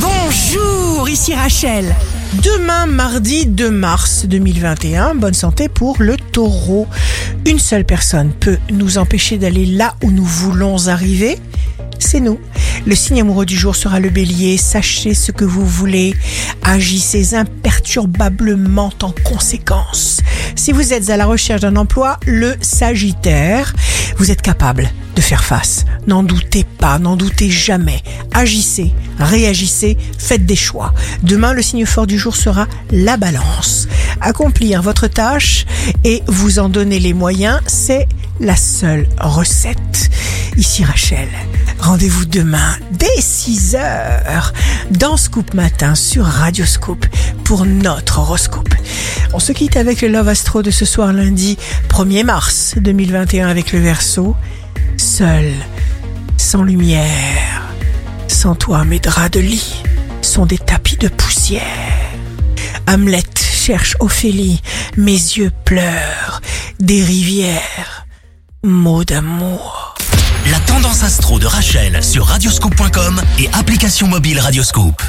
Bonjour, ici Rachel. Demain, mardi 2 mars 2021, bonne santé pour le taureau. Une seule personne peut nous empêcher d'aller là où nous voulons arriver. C'est nous. Le signe amoureux du jour sera le bélier. Sachez ce que vous voulez. Agissez imperturbablement en conséquence. Si vous êtes à la recherche d'un emploi, le sagittaire, vous êtes capable de faire face. N'en doutez pas, n'en doutez jamais. Agissez, réagissez, faites des choix. Demain, le signe fort du jour sera la balance. Accomplir votre tâche et vous en donner les moyens, c'est la seule recette. Ici Rachel. Rendez-vous demain dès 6 heures dans Scoop Matin sur Radio Scoop pour notre horoscope. On se quitte avec le Love Astro de ce soir lundi 1er mars 2021 avec le Verseau. Seul, sans lumière, sans toi mes draps de lit sont des tapis de poussière. Hamlet cherche Ophélie, mes yeux pleurent, des rivières, mots d'amour. La tendance astro de Rachel sur radioscope.com et application mobile Radioscope.